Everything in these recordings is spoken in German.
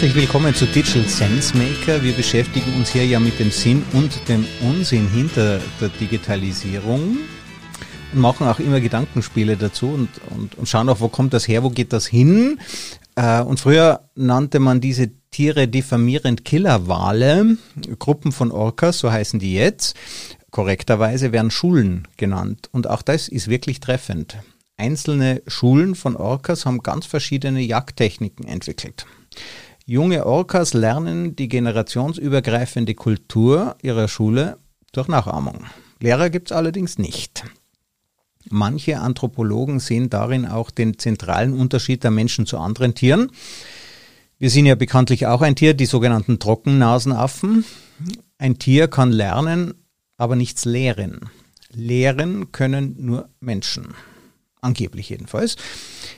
Herzlich willkommen zu Digital Sense Maker. Wir beschäftigen uns hier ja mit dem Sinn und dem Unsinn hinter der Digitalisierung und machen auch immer Gedankenspiele dazu und, und, und schauen auch, wo kommt das her, wo geht das hin. Äh, und früher nannte man diese Tiere diffamierend Killerwale, Gruppen von Orcas, so heißen die jetzt. Korrekterweise werden Schulen genannt. Und auch das ist wirklich treffend. Einzelne Schulen von Orcas haben ganz verschiedene Jagdtechniken entwickelt. Junge Orcas lernen die generationsübergreifende Kultur ihrer Schule durch Nachahmung. Lehrer gibt es allerdings nicht. Manche Anthropologen sehen darin auch den zentralen Unterschied der Menschen zu anderen Tieren. Wir sind ja bekanntlich auch ein Tier, die sogenannten Trockennasenaffen. Ein Tier kann lernen, aber nichts lehren. Lehren können nur Menschen angeblich jedenfalls.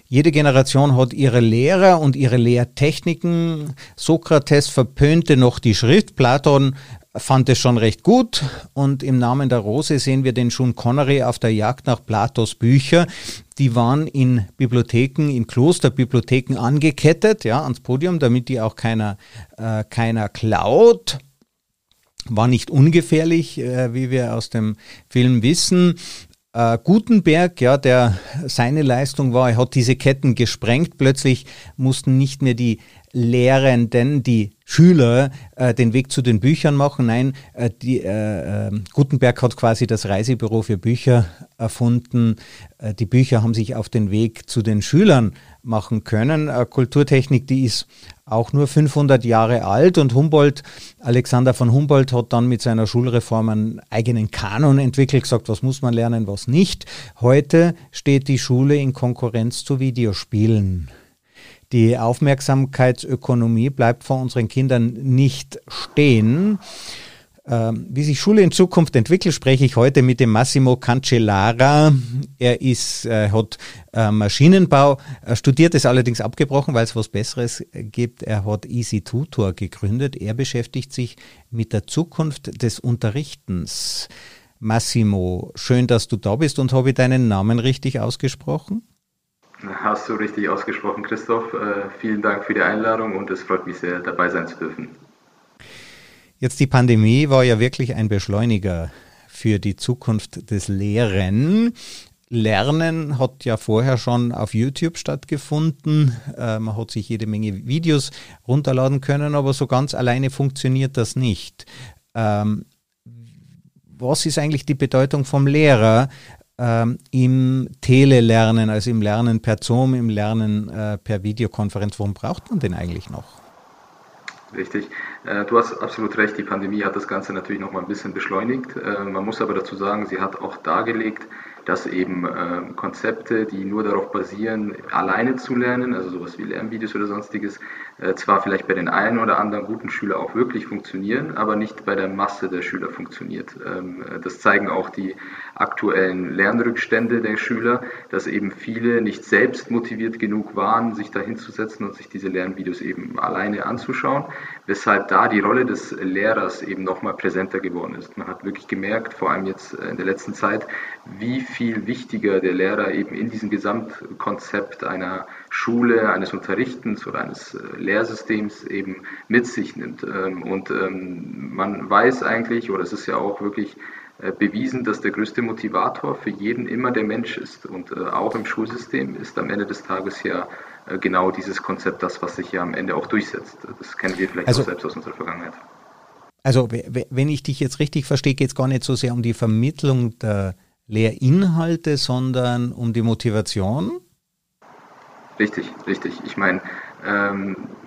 Jede Generation hat ihre Lehrer und ihre Lehrtechniken. Sokrates verpönte noch die Schrift, Platon fand es schon recht gut und im Namen der Rose sehen wir den Sean Connery auf der Jagd nach Platos Bücher. Die waren in Bibliotheken, in Klosterbibliotheken angekettet, ja, ans Podium, damit die auch keiner, äh, keiner klaut. War nicht ungefährlich, äh, wie wir aus dem Film wissen. Äh, Gutenberg, ja, der seine Leistung war, er hat diese Ketten gesprengt. Plötzlich mussten nicht mehr die Lehrenden, die Schüler, äh, den Weg zu den Büchern machen. Nein, äh, die, äh, ähm, Gutenberg hat quasi das Reisebüro für Bücher erfunden. Äh, die Bücher haben sich auf den Weg zu den Schülern machen können. Äh, Kulturtechnik, die ist auch nur 500 Jahre alt und Humboldt, Alexander von Humboldt hat dann mit seiner Schulreform einen eigenen Kanon entwickelt, gesagt, was muss man lernen, was nicht. Heute steht die Schule in Konkurrenz zu Videospielen. Die Aufmerksamkeitsökonomie bleibt vor unseren Kindern nicht stehen. Ähm, wie sich Schule in Zukunft entwickelt, spreche ich heute mit dem Massimo Cancellara. Er ist, äh, hat äh, Maschinenbau studiert, ist allerdings abgebrochen, weil es was Besseres gibt. Er hat Easy Tutor gegründet. Er beschäftigt sich mit der Zukunft des Unterrichtens. Massimo, schön, dass du da bist und habe ich deinen Namen richtig ausgesprochen? Hast du richtig ausgesprochen, Christoph. Äh, vielen Dank für die Einladung und es freut mich sehr, dabei sein zu dürfen. Jetzt die Pandemie war ja wirklich ein Beschleuniger für die Zukunft des Lehren. Lernen hat ja vorher schon auf YouTube stattgefunden. Äh, man hat sich jede Menge Videos runterladen können, aber so ganz alleine funktioniert das nicht. Ähm, was ist eigentlich die Bedeutung vom Lehrer ähm, im Telelernen, also im Lernen per Zoom, im Lernen äh, per Videokonferenz? Warum braucht man den eigentlich noch? Richtig. Äh, du hast absolut recht, die Pandemie hat das Ganze natürlich noch mal ein bisschen beschleunigt. Äh, man muss aber dazu sagen, sie hat auch dargelegt, dass eben äh, Konzepte, die nur darauf basieren, alleine zu lernen, also sowas wie Lernvideos oder sonstiges, äh, zwar vielleicht bei den einen oder anderen guten Schülern auch wirklich funktionieren, aber nicht bei der Masse der Schüler funktioniert. Ähm, das zeigen auch die aktuellen Lernrückstände der Schüler, dass eben viele nicht selbst motiviert genug waren, sich da hinzusetzen und sich diese Lernvideos eben alleine anzuschauen, weshalb da die Rolle des Lehrers eben nochmal präsenter geworden ist. Man hat wirklich gemerkt, vor allem jetzt in der letzten Zeit, wie viel wichtiger der Lehrer eben in diesem Gesamtkonzept einer Schule, eines Unterrichtens oder eines äh, Lehrsystems eben mit sich nimmt. Ähm, und ähm, man weiß eigentlich, oder es ist ja auch wirklich bewiesen, dass der größte Motivator für jeden immer der Mensch ist. Und äh, auch im Schulsystem ist am Ende des Tages ja genau dieses Konzept das, was sich ja am Ende auch durchsetzt. Das kennen wir vielleicht also, auch selbst aus unserer Vergangenheit. Also wenn ich dich jetzt richtig verstehe, geht es gar nicht so sehr um die Vermittlung der Lehrinhalte, sondern um die Motivation? Richtig, richtig. Ich meine,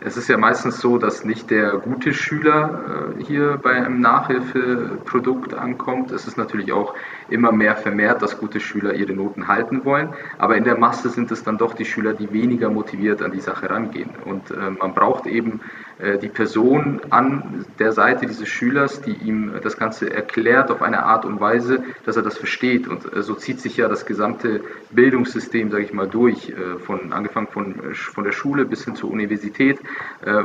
es ist ja meistens so, dass nicht der gute Schüler äh, hier bei einem Nachhilfeprodukt ankommt. Es ist natürlich auch immer mehr vermehrt, dass gute Schüler ihre Noten halten wollen. Aber in der Masse sind es dann doch die Schüler, die weniger motiviert an die Sache rangehen. Und äh, man braucht eben äh, die Person an der Seite dieses Schülers, die ihm das Ganze erklärt auf eine Art und Weise, dass er das versteht. Und äh, so zieht sich ja das gesamte Bildungssystem, sage ich mal, durch, äh, von angefangen von, von der Schule bis hin zur Universität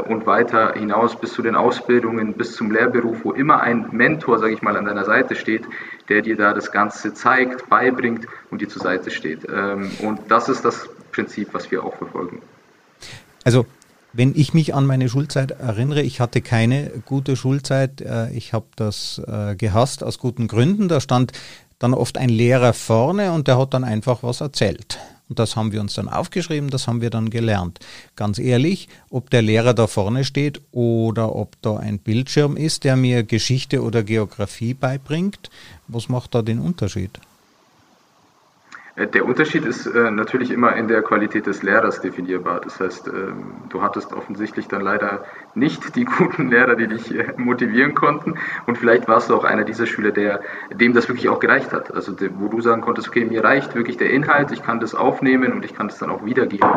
und weiter hinaus bis zu den Ausbildungen, bis zum Lehrberuf, wo immer ein Mentor, sage ich mal, an deiner Seite steht, der dir da das Ganze zeigt, beibringt und dir zur Seite steht. Ähm, und das ist das Prinzip, was wir auch verfolgen. Also wenn ich mich an meine Schulzeit erinnere, ich hatte keine gute Schulzeit. Äh, ich habe das äh, gehasst aus guten Gründen. Da stand dann oft ein Lehrer vorne und der hat dann einfach was erzählt. Und das haben wir uns dann aufgeschrieben, das haben wir dann gelernt. Ganz ehrlich, ob der Lehrer da vorne steht oder ob da ein Bildschirm ist, der mir Geschichte oder Geografie beibringt, was macht da den Unterschied? Äh, der Unterschied ist äh, natürlich immer in der Qualität des Lehrers definierbar. Das heißt, ähm, du hattest offensichtlich dann leider nicht die guten Lehrer, die dich äh, motivieren konnten. Und vielleicht warst du auch einer dieser Schüler, der, dem das wirklich auch gereicht hat. Also wo du sagen konntest, okay, mir reicht wirklich der Inhalt, ich kann das aufnehmen und ich kann das dann auch wiedergeben.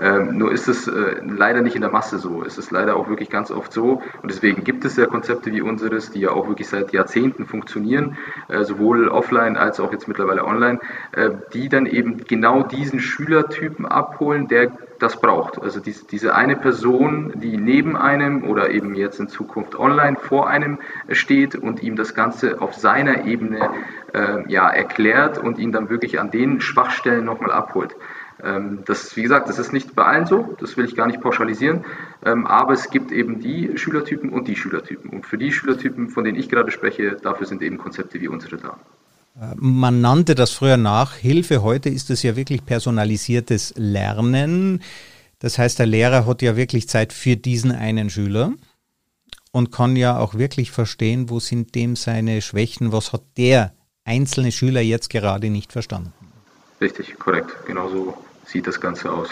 Ähm, nur ist es äh, leider nicht in der Masse so. Es ist leider auch wirklich ganz oft so. Und deswegen gibt es ja Konzepte wie unseres, die ja auch wirklich seit Jahrzehnten funktionieren, äh, sowohl offline als auch jetzt mittlerweile online, äh, die dann eben genau diesen Schülertypen abholen, der das braucht. Also diese, diese eine Person, die neben einem oder eben jetzt in Zukunft online vor einem steht und ihm das Ganze auf seiner Ebene äh, ja, erklärt und ihn dann wirklich an den Schwachstellen nochmal abholt. Ähm, das, wie gesagt, das ist nicht bei allen so, das will ich gar nicht pauschalisieren, ähm, aber es gibt eben die Schülertypen und die Schülertypen. Und für die Schülertypen, von denen ich gerade spreche, dafür sind eben Konzepte wie unsere da. Man nannte das früher Nachhilfe, heute ist es ja wirklich personalisiertes Lernen. Das heißt, der Lehrer hat ja wirklich Zeit für diesen einen Schüler und kann ja auch wirklich verstehen, wo sind dem seine Schwächen, was hat der einzelne Schüler jetzt gerade nicht verstanden. Richtig, korrekt. Genau so sieht das Ganze aus.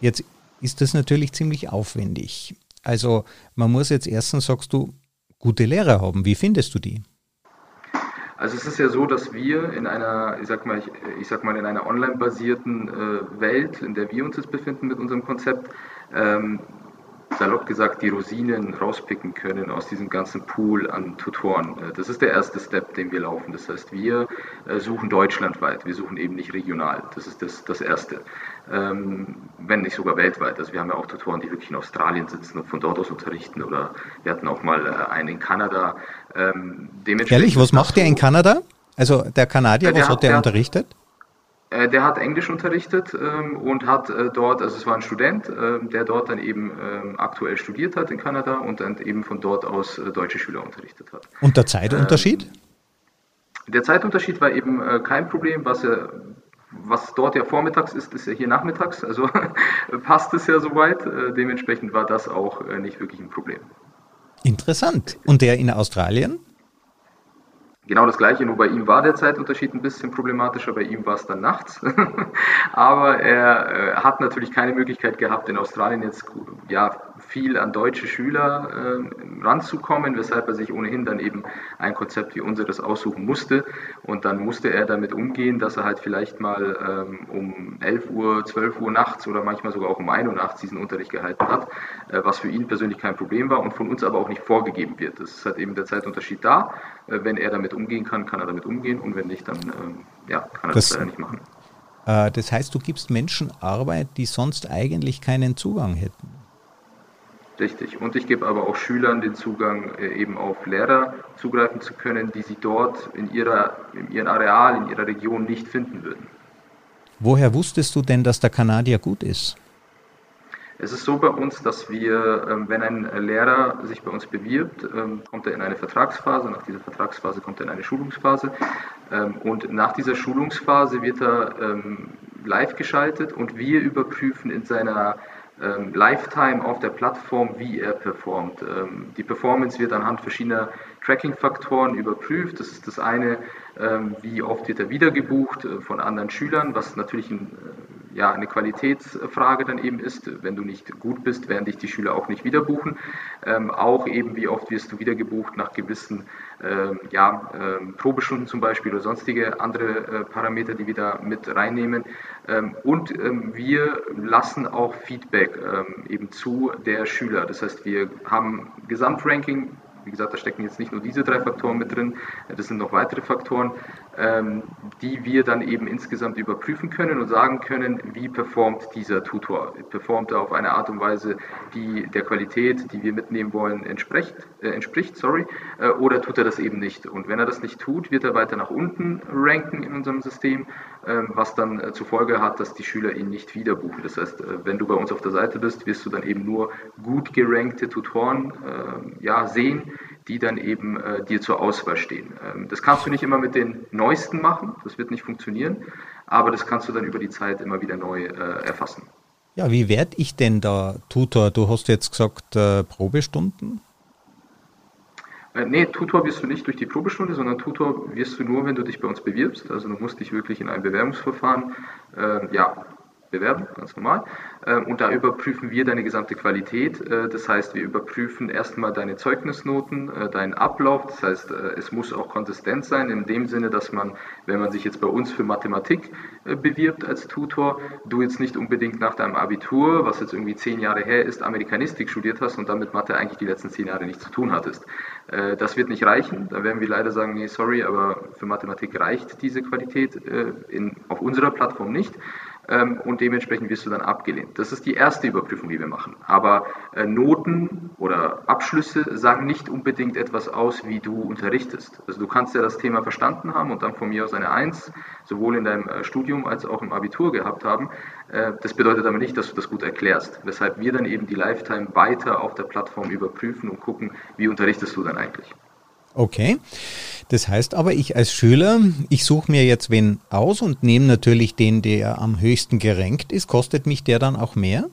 Jetzt ist das natürlich ziemlich aufwendig. Also man muss jetzt erstens, sagst du, gute Lehrer haben. Wie findest du die? Also es ist ja so, dass wir in einer, ich sag mal, ich, ich sag mal in einer online-basierten äh, Welt, in der wir uns jetzt befinden mit unserem Konzept, ähm, salopp gesagt die Rosinen rauspicken können aus diesem ganzen Pool an Tutoren. Äh, das ist der erste Step, den wir laufen. Das heißt, wir äh, suchen deutschlandweit, wir suchen eben nicht regional. Das ist das, das Erste. Ähm, wenn nicht sogar weltweit. Also wir haben ja auch Tutoren, die wirklich in Australien sitzen und von dort aus unterrichten. Oder wir hatten auch mal äh, einen in Kanada. Ähm, Ehrlich, was macht der in Kanada? Also der Kanadier, was hat der, der unterrichtet? Äh, der hat Englisch unterrichtet ähm, und hat äh, dort, also es war ein Student, äh, der dort dann eben ähm, aktuell studiert hat in Kanada und dann eben von dort aus deutsche Schüler unterrichtet hat. Und der Zeitunterschied? Ähm, der Zeitunterschied war eben kein Problem, was er was dort ja vormittags ist, ist ja hier nachmittags, also passt es ja soweit. Dementsprechend war das auch nicht wirklich ein Problem. Interessant. Und der in Australien? Genau das gleiche, nur bei ihm war der Zeitunterschied ein bisschen problematischer, bei ihm war es dann nachts. Aber er äh, hat natürlich keine Möglichkeit gehabt, in Australien jetzt ja, viel an deutsche Schüler äh, ranzukommen, weshalb er sich ohnehin dann eben ein Konzept wie unseres aussuchen musste. Und dann musste er damit umgehen, dass er halt vielleicht mal ähm, um 11 Uhr, 12 Uhr nachts oder manchmal sogar auch um 1 Uhr nachts diesen Unterricht gehalten hat, äh, was für ihn persönlich kein Problem war und von uns aber auch nicht vorgegeben wird. Das ist halt eben der Zeitunterschied da. Äh, wenn er damit umgehen kann, kann er damit umgehen und wenn nicht, dann ähm, ja, kann er das, das leider nicht machen. Äh, das heißt, du gibst Menschen Arbeit, die sonst eigentlich keinen Zugang hätten. Richtig. Und ich gebe aber auch Schülern den Zugang, äh, eben auf Lehrer zugreifen zu können, die sie dort in, ihrer, in ihrem Areal, in ihrer Region nicht finden würden. Woher wusstest du denn, dass der Kanadier gut ist? Es ist so bei uns, dass wir, ähm, wenn ein Lehrer sich bei uns bewirbt, ähm, kommt er in eine Vertragsphase. Nach dieser Vertragsphase kommt er in eine Schulungsphase. Ähm, und nach dieser Schulungsphase wird er live geschaltet und wir überprüfen in seiner ähm, Lifetime auf der Plattform, wie er performt. Ähm, die Performance wird anhand verschiedener Tracking-Faktoren überprüft. Das ist das eine, wie oft wird er wiedergebucht äh, von anderen Schülern, was natürlich ein, äh, ja, eine Qualitätsfrage dann eben ist. Wenn du nicht gut bist, werden dich die Schüler auch nicht wiederbuchen. Ähm, auch eben, wie oft wirst du wiedergebucht nach gewissen ähm, ja, ähm, Probestunden zum Beispiel oder sonstige andere äh, Parameter, die wir da mit reinnehmen. Ähm, und ähm, wir lassen auch Feedback ähm, eben zu der Schüler. Das heißt, wir haben Gesamtranking wie gesagt, da stecken jetzt nicht nur diese drei Faktoren mit drin, das sind noch weitere Faktoren, die wir dann eben insgesamt überprüfen können und sagen können, wie performt dieser Tutor. Performt er auf eine Art und Weise, die der Qualität, die wir mitnehmen wollen, entspricht, äh, entspricht sorry, äh, oder tut er das eben nicht. Und wenn er das nicht tut, wird er weiter nach unten ranken in unserem System, äh, was dann äh, zur Folge hat, dass die Schüler ihn nicht wieder buchen. Das heißt, äh, wenn du bei uns auf der Seite bist, wirst du dann eben nur gut gerankte Tutoren äh, ja, sehen, die dann eben äh, dir zur Auswahl stehen. Ähm, das kannst du nicht immer mit den neuesten machen, das wird nicht funktionieren, aber das kannst du dann über die Zeit immer wieder neu äh, erfassen. Ja, wie werde ich denn da Tutor? Du hast jetzt gesagt äh, Probestunden. Äh, nee, Tutor wirst du nicht durch die Probestunde, sondern Tutor wirst du nur, wenn du dich bei uns bewirbst. Also du musst dich wirklich in ein Bewerbungsverfahren äh, ja, bewerben, ganz normal. Ähm, und da überprüfen wir deine gesamte Qualität. Äh, das heißt, wir überprüfen erstmal deine Zeugnisnoten, äh, deinen Ablauf. Das heißt, äh, es muss auch konsistent sein, in dem Sinne, dass man, wenn man sich jetzt bei uns für Mathematik bewirbt als Tutor, du jetzt nicht unbedingt nach deinem Abitur, was jetzt irgendwie zehn Jahre her ist, Amerikanistik studiert hast und dann mit Mathe eigentlich die letzten zehn Jahre nichts zu tun hattest. Das wird nicht reichen. Da werden wir leider sagen, nee, sorry, aber für Mathematik reicht diese Qualität in, auf unserer Plattform nicht und dementsprechend wirst du dann abgelehnt. Das ist die erste Überprüfung, die wir machen. Aber äh, Noten oder Abschlüsse sagen nicht unbedingt etwas aus, wie du unterrichtest. Also du kannst ja das Thema verstanden haben und dann von mir aus eine Eins, sowohl in deinem äh, Studium als auch im Abitur gehabt haben. Äh, das bedeutet aber nicht, dass du das gut erklärst, weshalb wir dann eben die Lifetime weiter auf der Plattform überprüfen und gucken, wie unterrichtest du dann eigentlich. Okay. Das heißt aber, ich als Schüler, ich suche mir jetzt wen aus und nehme natürlich den, der am höchsten gerankt ist. Kostet mich der dann auch mehr?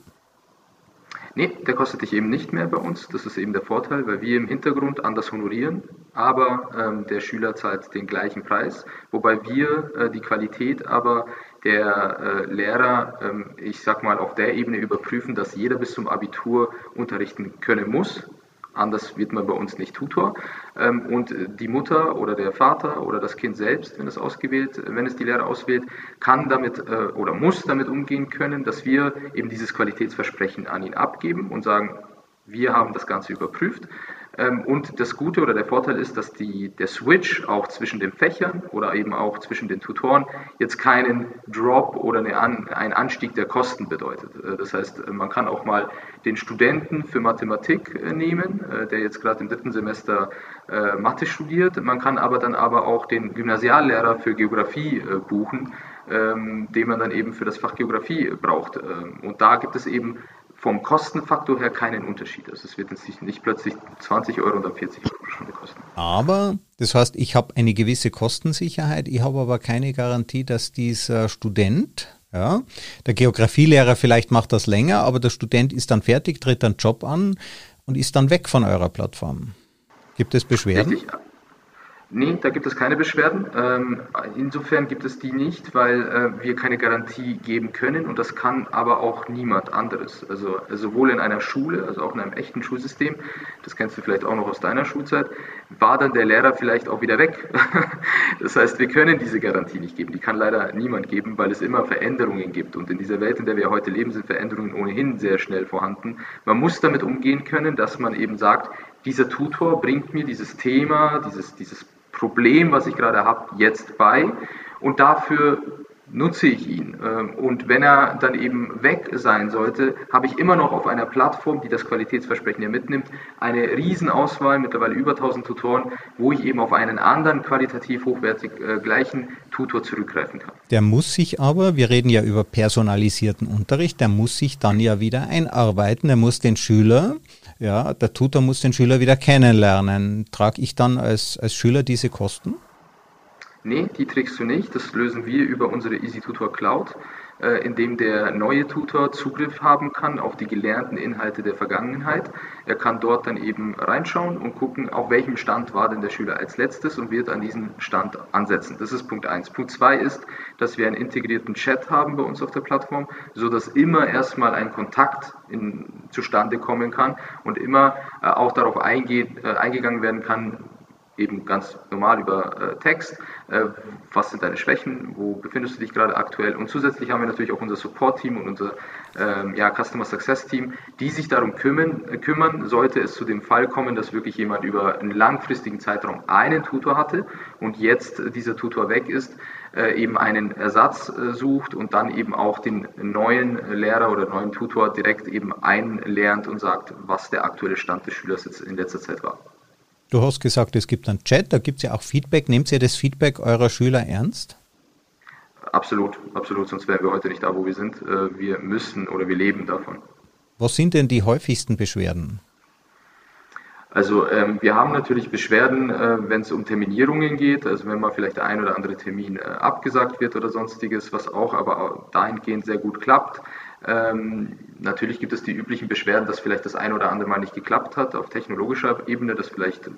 Nee, der kostet dich eben nicht mehr bei uns. Das ist eben der Vorteil, weil wir im Hintergrund anders honorieren, aber ähm, der Schüler zahlt den gleichen Preis, wobei wir äh, die Qualität aber der äh, Lehrer, ähm, ich sag mal, auf der Ebene überprüfen, dass jeder bis zum Abitur unterrichten können muss. Anders wird man bei uns nicht Tutor. Ähm, und die Mutter oder der Vater oder das Kind selbst, wenn es ausgewählt, wenn es die Lehre auswählt, kann damit äh, oder muss damit umgehen können, dass wir eben dieses Qualitätsversprechen an ihn abgeben und sagen, wir haben das Ganze überprüft und das Gute oder der Vorteil ist, dass die, der Switch auch zwischen den Fächern oder eben auch zwischen den Tutoren jetzt keinen Drop oder eine An, einen Anstieg der Kosten bedeutet. Äh, das heißt, man kann auch mal den Studenten für Mathematik äh, nehmen, äh, der jetzt gerade im dritten Semester Mathe studiert. Man kann aber dann aber auch den Gymnasiallehrer für Geografie buchen, ähm, den man dann eben für das Fach Geografie braucht. Ähm, und da gibt es eben vom Kostenfaktor her keinen Unterschied. Also es wird jetzt nicht plötzlich 20 Euro oder 40 Euro pro Stunde kosten. Aber das heißt, ich habe eine gewisse Kostensicherheit, ich habe aber keine Garantie, dass dieser Student, ja, der Geografielehrer vielleicht macht das länger, aber der Student ist dann fertig, tritt einen Job an und ist dann weg von eurer Plattform. Gibt es Beschwerden? Richtig. Nee, da gibt es keine Beschwerden. Ähm, insofern gibt es die nicht, weil äh, wir keine Garantie geben können und das kann aber auch niemand anderes. Also sowohl in einer Schule, also auch in einem echten Schulsystem, das kennst du vielleicht auch noch aus deiner Schulzeit, war dann der Lehrer vielleicht auch wieder weg. das heißt, wir können diese Garantie nicht geben. Die kann leider niemand geben, weil es immer Veränderungen gibt. Und in dieser Welt, in der wir heute leben, sind Veränderungen ohnehin sehr schnell vorhanden. Man muss damit umgehen können, dass man eben sagt, dieser Tutor bringt mir dieses Thema, dieses, dieses Problem, was ich gerade habe, jetzt bei und dafür nutze ich ihn. Ähm, und wenn er dann eben weg sein sollte, habe ich immer noch auf einer Plattform, die das Qualitätsversprechen ja mitnimmt, eine Riesenauswahl, mittlerweile über 1000 Tutoren, wo ich eben auf einen anderen qualitativ hochwertig äh, gleichen Tutor zurückgreifen kann. Der muss sich aber, wir reden ja über personalisierten Unterricht, der muss sich dann ja wieder einarbeiten, er muss den Schüler ja, der Tutor muss den Schüler wieder kennenlernen. Trage ich dann als, als Schüler diese Kosten? Nee, die trägst du nicht. Das lösen wir über unsere Easy Tutor Cloud. Äh, in dem der neue Tutor Zugriff haben kann auf die gelernten Inhalte der Vergangenheit. Er kann dort dann eben reinschauen und gucken, auf welchem Stand war denn der Schüler als letztes und wird an diesem Stand ansetzen. Das ist Punkt 1. Punkt 2 ist, dass wir einen integrierten Chat haben bei uns auf der Plattform, sodass immer erstmal ein Kontakt in, zustande kommen kann und immer äh, auch darauf eingeht, äh, eingegangen werden kann, eben ganz normal über äh, Text. Äh, was sind deine Schwächen? Wo befindest du dich gerade aktuell? Und zusätzlich haben wir natürlich auch unser Support-Team und unser ähm, ja, Customer Success-Team, die sich darum kümmern, äh, kümmern, sollte es zu dem Fall kommen, dass wirklich jemand über einen langfristigen Zeitraum einen Tutor hatte und jetzt dieser Tutor weg ist, äh, eben einen Ersatz äh, sucht und dann eben auch den neuen Lehrer oder neuen Tutor direkt eben einlernt und sagt, was der aktuelle Stand des Schülers jetzt in letzter Zeit war. Du hast gesagt, es gibt einen Chat, da gibt es ja auch Feedback. Nehmt ihr das Feedback eurer Schüler ernst? Absolut, absolut, sonst wären wir heute nicht da, wo wir sind. Äh, wir müssen oder wir leben davon. Was sind denn die häufigsten Beschwerden? Also ähm, wir haben natürlich Beschwerden, äh, wenn es um Terminierungen geht, also wenn mal vielleicht der ein oder andere Termin äh, abgesagt wird oder sonstiges, was auch aber dahingehend sehr gut klappt. Ähm, natürlich gibt es die üblichen Beschwerden, dass vielleicht das ein oder andere Mal nicht geklappt hat auf technologischer Ebene, dass vielleicht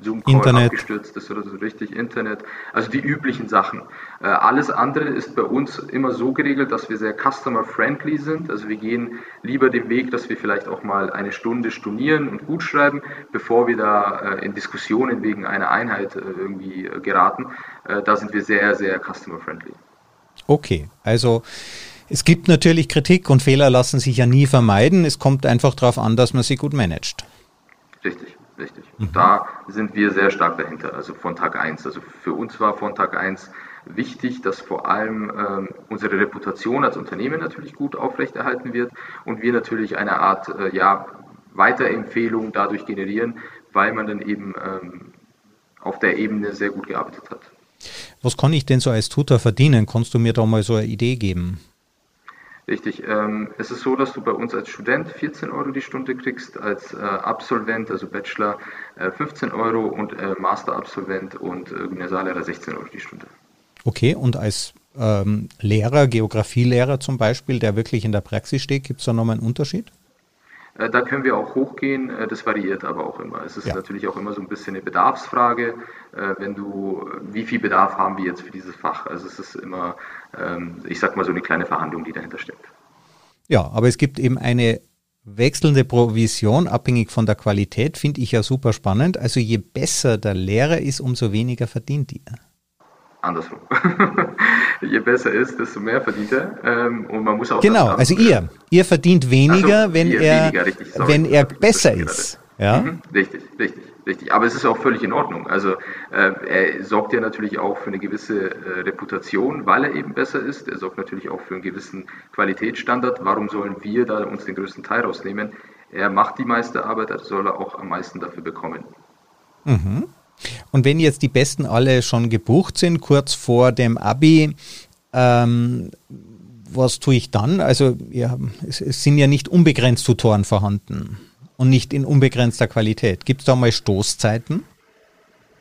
Zoom-Call abgestürzt ist oder so richtig, Internet, also die üblichen Sachen. Äh, alles andere ist bei uns immer so geregelt, dass wir sehr customer-friendly sind. Also wir gehen lieber den Weg, dass wir vielleicht auch mal eine Stunde stornieren und gut schreiben, bevor wir da äh, in Diskussionen wegen einer Einheit äh, irgendwie äh, geraten. Äh, da sind wir sehr, sehr customer-friendly. Okay, also es gibt natürlich Kritik und Fehler lassen sich ja nie vermeiden. Es kommt einfach darauf an, dass man sie gut managt. Richtig, richtig. Und mhm. da sind wir sehr stark dahinter, also von Tag 1. Also für uns war von Tag 1 wichtig, dass vor allem ähm, unsere Reputation als Unternehmen natürlich gut aufrechterhalten wird und wir natürlich eine Art äh, ja, Weiterempfehlung dadurch generieren, weil man dann eben ähm, auf der Ebene sehr gut gearbeitet hat. Was kann ich denn so als Tutor verdienen? Kannst du mir da mal so eine Idee geben? Richtig. Ähm, es ist so, dass du bei uns als Student 14 Euro die Stunde kriegst, als äh, Absolvent, also Bachelor, äh, 15 Euro und äh, Master-Absolvent und äh, Gymnasiallehrer 16 Euro die Stunde. Okay, und als ähm, Lehrer, Geografielehrer zum Beispiel, der wirklich in der Praxis steht, gibt es da nochmal einen Unterschied? Äh, da können wir auch hochgehen, äh, das variiert aber auch immer. Es ist ja. natürlich auch immer so ein bisschen eine Bedarfsfrage. Äh, wenn du, wie viel Bedarf haben wir jetzt für dieses Fach? Also es ist immer, ich sag mal, so eine kleine Verhandlung, die dahinter steckt. Ja, aber es gibt eben eine wechselnde Provision, abhängig von der Qualität, finde ich ja super spannend. Also je besser der Lehrer ist, umso weniger verdient ihr andersrum. Je besser ist, desto mehr verdient er. Ähm, und man muss auch genau, also ihr, ihr verdient weniger, so, wenn er, weniger, richtig, wenn er besser ist. Ja? Mhm, richtig, richtig, richtig. Aber es ist auch völlig in Ordnung. Also äh, er sorgt ja natürlich auch für eine gewisse äh, Reputation, weil er eben besser ist. Er sorgt natürlich auch für einen gewissen Qualitätsstandard. Warum sollen wir da uns den größten Teil rausnehmen? Er macht die meiste Arbeit, also soll er auch am meisten dafür bekommen. Mhm. Und wenn jetzt die Besten alle schon gebucht sind, kurz vor dem Abi, ähm, was tue ich dann? Also ja, es, es, sind ja nicht unbegrenzt Tutoren vorhanden und nicht in unbegrenzter Qualität. Gibt es da mal Stoßzeiten?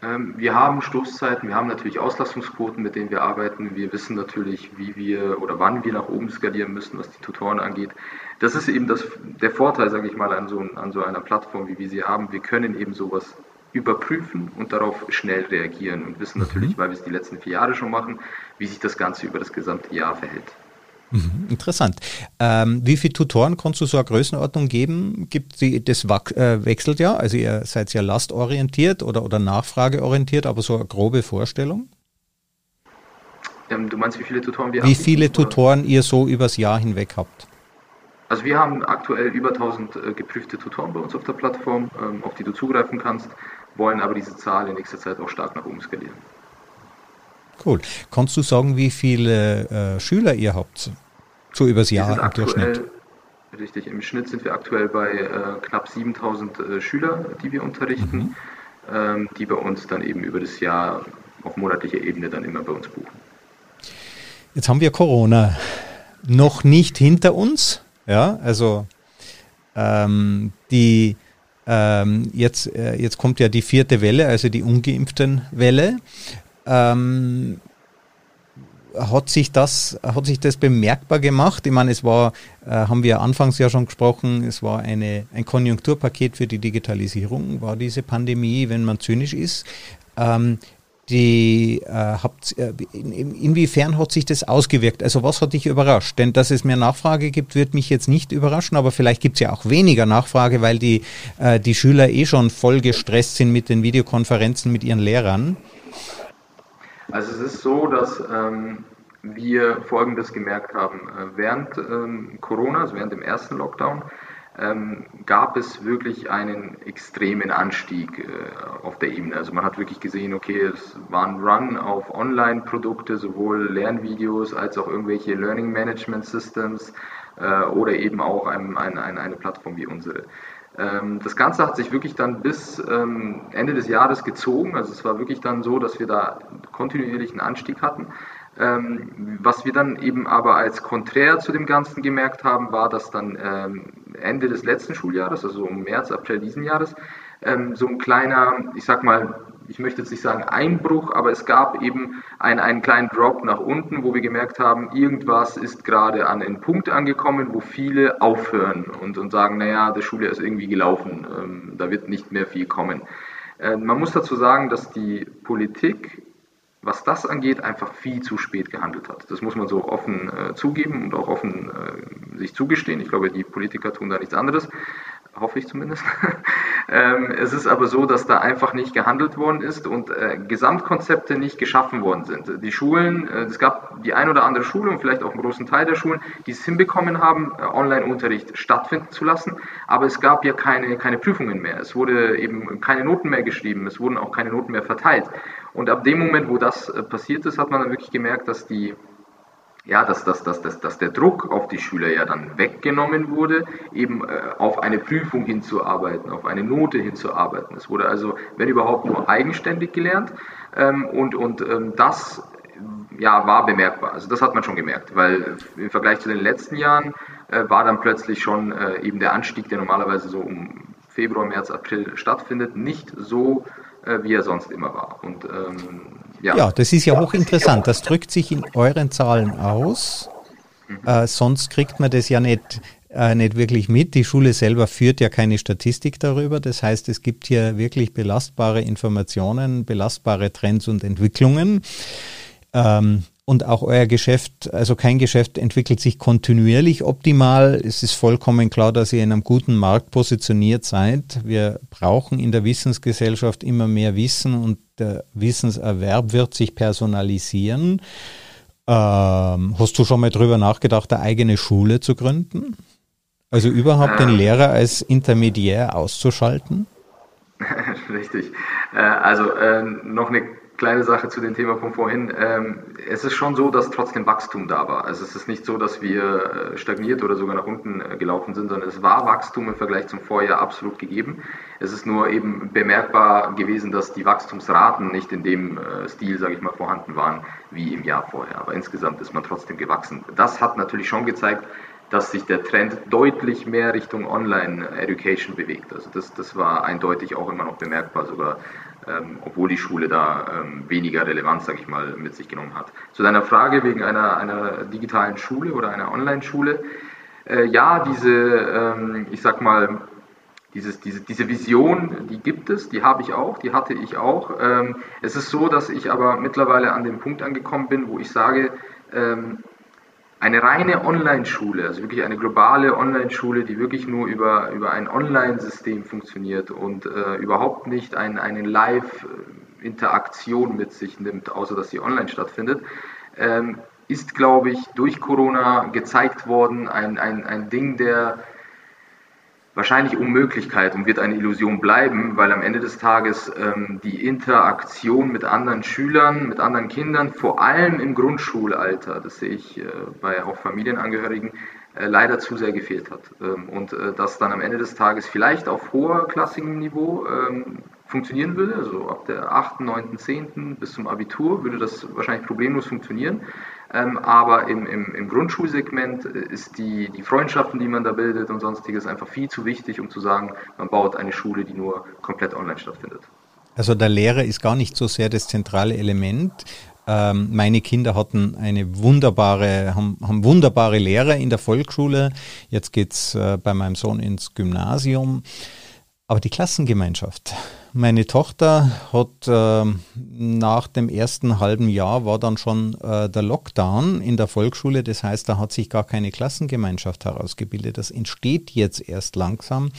Ähm, wir haben Stoßzeiten, wir haben natürlich Auslastungsquoten, mit denen wir arbeiten. Wir wissen natürlich, wie wir oder wann wir nach oben skalieren müssen, was die Tutoren angeht. Das ist eben das, der Vorteil, sage ich mal, an so, an so einer Plattform, wie wir sie haben. Wir können eben sowas überprüfen und darauf schnell reagieren und wissen natürlich, mhm. weil wir es die letzten vier Jahre schon machen, wie sich das Ganze über das gesamte Jahr verhält. Mhm, interessant. Ähm, wie viele Tutoren kannst du so eine Größenordnung geben? Gibt die, das äh, wechselt ja, also ihr seid ja lastorientiert oder, oder nachfrageorientiert, aber so eine grobe Vorstellung? Ähm, du meinst, wie viele Tutoren wir haben? Wie viele Tutoren ihr so übers Jahr hinweg habt? Also wir haben aktuell über 1000 äh, geprüfte Tutoren bei uns auf der Plattform, ähm, auf die du zugreifen kannst wollen aber diese Zahl in nächster Zeit auch stark nach oben skalieren. Cool. Kannst du sagen, wie viele äh, Schüler ihr habt? So übers Jahr im Durchschnitt? Richtig, im Schnitt sind wir aktuell bei äh, knapp 7000 äh, Schüler, die wir unterrichten, mhm. ähm, die bei uns dann eben über das Jahr auf monatlicher Ebene dann immer bei uns buchen. Jetzt haben wir Corona noch nicht hinter uns. Ja, also ähm, die ähm, jetzt, äh, jetzt kommt ja die vierte Welle, also die ungeimpften Welle. Ähm, hat sich das, hat sich das bemerkbar gemacht? Ich meine, es war, äh, haben wir anfangs ja schon gesprochen, es war eine, ein Konjunkturpaket für die Digitalisierung, war diese Pandemie, wenn man zynisch ist. Ähm, die äh, habt, äh, in, inwiefern hat sich das ausgewirkt? Also was hat dich überrascht? Denn dass es mehr Nachfrage gibt, wird mich jetzt nicht überraschen, aber vielleicht gibt es ja auch weniger Nachfrage, weil die, äh, die Schüler eh schon voll gestresst sind mit den Videokonferenzen mit ihren Lehrern. Also es ist so, dass ähm, wir Folgendes gemerkt haben. Äh, während ähm, Corona, also während dem ersten Lockdown, ähm, gab es wirklich einen extremen Anstieg äh, auf der Ebene. Also man hat wirklich gesehen, okay, es war ein Run auf Online-Produkte, sowohl Lernvideos als auch irgendwelche Learning Management Systems äh, oder eben auch ein, ein, ein, eine Plattform wie unsere. Ähm, das Ganze hat sich wirklich dann bis ähm, Ende des Jahres gezogen. Also es war wirklich dann so, dass wir da kontinuierlichen Anstieg hatten. Ähm, was wir dann eben aber als konträr zu dem Ganzen gemerkt haben, war, dass dann Ende des letzten Schuljahres, also im März, April diesen Jahres, so ein kleiner, ich sag mal, ich möchte jetzt nicht sagen Einbruch, aber es gab eben einen, einen kleinen Drop nach unten, wo wir gemerkt haben, irgendwas ist gerade an einen Punkt angekommen, wo viele aufhören und, und sagen, naja, der Schuljahr ist irgendwie gelaufen, ähm, da wird nicht mehr viel kommen. Äh, man muss dazu sagen, dass die Politik was das angeht, einfach viel zu spät gehandelt hat. Das muss man so offen äh, zugeben und auch offen äh, sich zugestehen. Ich glaube, die Politiker tun da nichts anderes hoffe ich zumindest. ähm, es ist aber so, dass da einfach nicht gehandelt worden ist und äh, Gesamtkonzepte nicht geschaffen worden sind. Die Schulen, äh, es gab die ein oder andere Schule und vielleicht auch einen großen Teil der Schulen, die es hinbekommen haben, äh, Online-Unterricht stattfinden zu lassen, aber es gab ja keine, keine Prüfungen mehr. Es wurde eben keine Noten mehr geschrieben, es wurden auch keine Noten mehr verteilt. Und ab dem Moment, wo das äh, passiert ist, hat man dann wirklich gemerkt, dass die ja, dass, dass, dass, dass, dass der Druck auf die Schüler ja dann weggenommen wurde, eben äh, auf eine Prüfung hinzuarbeiten, auf eine Note hinzuarbeiten. Es wurde also, wenn überhaupt, nur eigenständig gelernt ähm, und, und ähm, das ja, war bemerkbar. Also das hat man schon gemerkt, weil im Vergleich zu den letzten Jahren äh, war dann plötzlich schon äh, eben der Anstieg, der normalerweise so um Februar, März, April stattfindet, nicht so, äh, wie er sonst immer war. Und ähm, ja. ja, das ist ja hochinteressant. Das drückt sich in euren Zahlen aus. Mhm. Äh, sonst kriegt man das ja nicht, äh, nicht wirklich mit. Die Schule selber führt ja keine Statistik darüber. Das heißt, es gibt hier wirklich belastbare Informationen, belastbare Trends und Entwicklungen. Ähm, und auch euer Geschäft, also kein Geschäft entwickelt sich kontinuierlich optimal. Es ist vollkommen klar, dass ihr in einem guten Markt positioniert seid. Wir brauchen in der Wissensgesellschaft immer mehr Wissen und der Wissenserwerb wird sich personalisieren. Ähm, hast du schon mal drüber nachgedacht, eine eigene Schule zu gründen? Also überhaupt den Lehrer als Intermediär auszuschalten? Richtig. Äh, also äh, noch eine kleine Sache zu dem Thema von vorhin. Ähm, es ist schon so, dass trotzdem Wachstum da war. Also es ist nicht so, dass wir äh, stagniert oder sogar nach unten äh, gelaufen sind, sondern es war Wachstum im Vergleich zum Vorjahr absolut gegeben. Es ist nur eben bemerkbar gewesen, dass die Wachstumsraten nicht in dem äh, Stil, sage ich mal, vorhanden waren wie im Jahr vorher. Aber insgesamt ist man trotzdem gewachsen. Das hat natürlich schon gezeigt, dass sich der Trend deutlich mehr Richtung Online-Education bewegt. Also das, das war eindeutig auch immer noch bemerkbar, sogar ähm, obwohl die Schule da ähm, weniger Relevanz, sage ich mal, mit sich genommen hat. Zu deiner Frage wegen einer, einer digitalen Schule oder einer Online-Schule. Äh, ja, diese, ähm, ich sag mal, dieses, diese, diese Vision, die gibt es, die habe ich auch, die hatte ich auch. Ähm, es ist so, dass ich aber mittlerweile an dem Punkt angekommen bin, wo ich sage, ähm, eine reine Online-Schule, also wirklich eine globale Online-Schule, die wirklich nur über, über ein Online-System funktioniert und äh, überhaupt nicht ein, eine Live-Interaktion mit sich nimmt, außer dass sie online stattfindet, ähm, ist, glaube ich, durch Corona gezeigt worden, ein, ein, ein Ding der wahrscheinlich Unmöglichkeit und wird eine Illusion bleiben, weil am Ende des Tages ähm, die Interaktion mit anderen Schülern, mit anderen Kindern, vor allem im Grundschulalter, das sehe ich äh, bei auch Familienangehörigen, äh, leider zu sehr gefehlt hat. Ähm, und äh, das dann am Ende des Tages vielleicht auf hoherklassigem Niveau ähm, funktionieren würde, also ab der 8., 9., 10. bis zum Abitur würde das wahrscheinlich problemlos funktionieren. Ähm, aber im, im, im, Grundschulsegment ist die, die Freundschaften, die man da bildet und sonstiges einfach viel zu wichtig, um zu sagen, man baut eine Schule, die nur komplett online stattfindet. Also der Lehrer ist gar nicht so sehr das zentrale Element. Ähm, meine Kinder hatten eine wunderbare, haben, haben wunderbare Lehrer in der Volksschule. Jetzt geht's äh, bei meinem Sohn ins Gymnasium. Aber die Klassengemeinschaft, meine Tochter hat äh, nach dem ersten halben Jahr war dann schon äh, der Lockdown in der Volksschule. Das heißt, da hat sich gar keine Klassengemeinschaft herausgebildet. Das entsteht jetzt erst langsam.